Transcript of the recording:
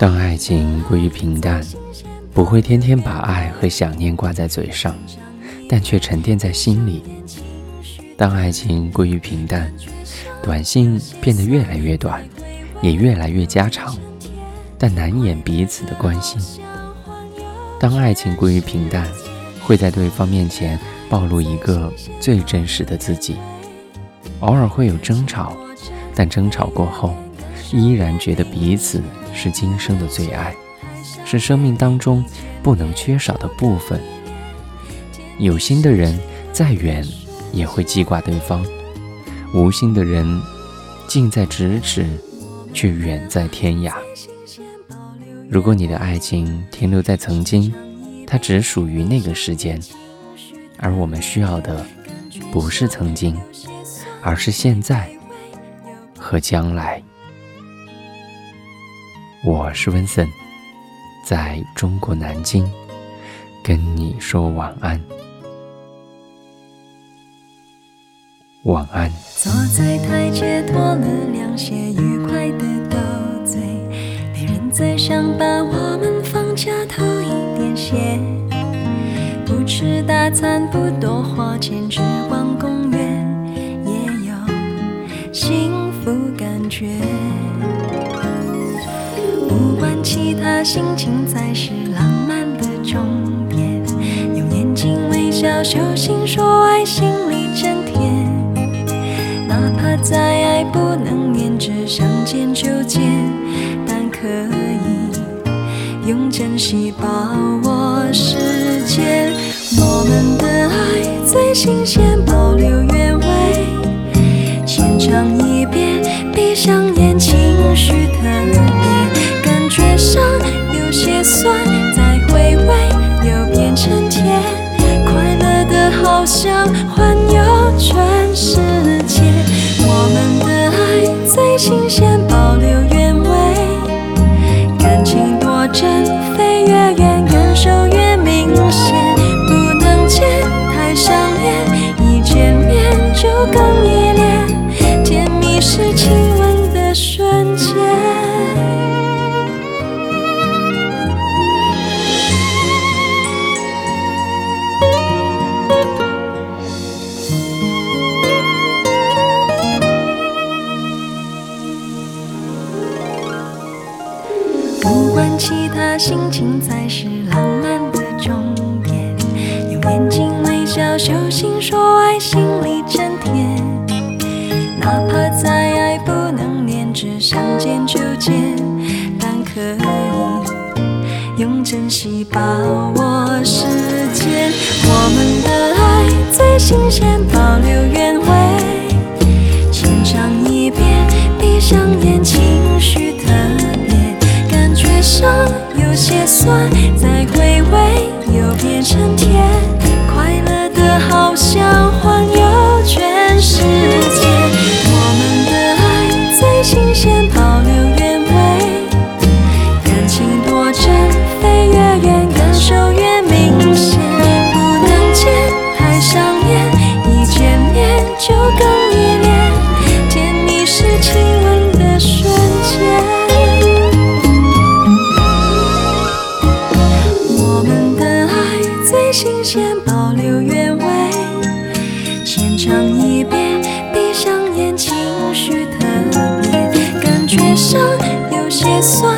当爱情归于平淡，不会天天把爱和想念挂在嘴上，但却沉淀在心里。当爱情归于平淡，短信变得越来越短，也越来越家常，但难掩彼此的关心。当爱情归于平淡，会在对方面前暴露一个最真实的自己。偶尔会有争吵，但争吵过后，依然觉得彼此是今生的最爱，是生命当中不能缺少的部分。有心的人再远也会记挂对方，无心的人近在咫尺，却远在天涯。如果你的爱情停留在曾经，它只属于那个时间，而我们需要的不是曾经，而是现在和将来。我是温森，在中国南京跟你说晚安，晚安。坐在台阶脱了凉鞋，愉快的斗嘴，别人在想把我们放假偷一点闲，不吃大餐，不多花钱，只逛公园，也有幸福感觉。心情才是浪漫的终点。用眼睛微笑，手心说爱，心里真甜。哪怕再爱不能黏，只想见就见，但可以用珍惜把握时间。我们的爱最新鲜，花不管其他，心情才是浪漫的终点。用眼睛微笑，手心说爱，心里真甜。哪怕再爱不能黏，只想见就见，但可以用珍惜把握时间。我们的爱最新鲜，保留原味，浅尝一遍，闭上眼，在新鲜，保留原味，浅尝一遍，闭上眼，情绪特别，感觉上有些酸，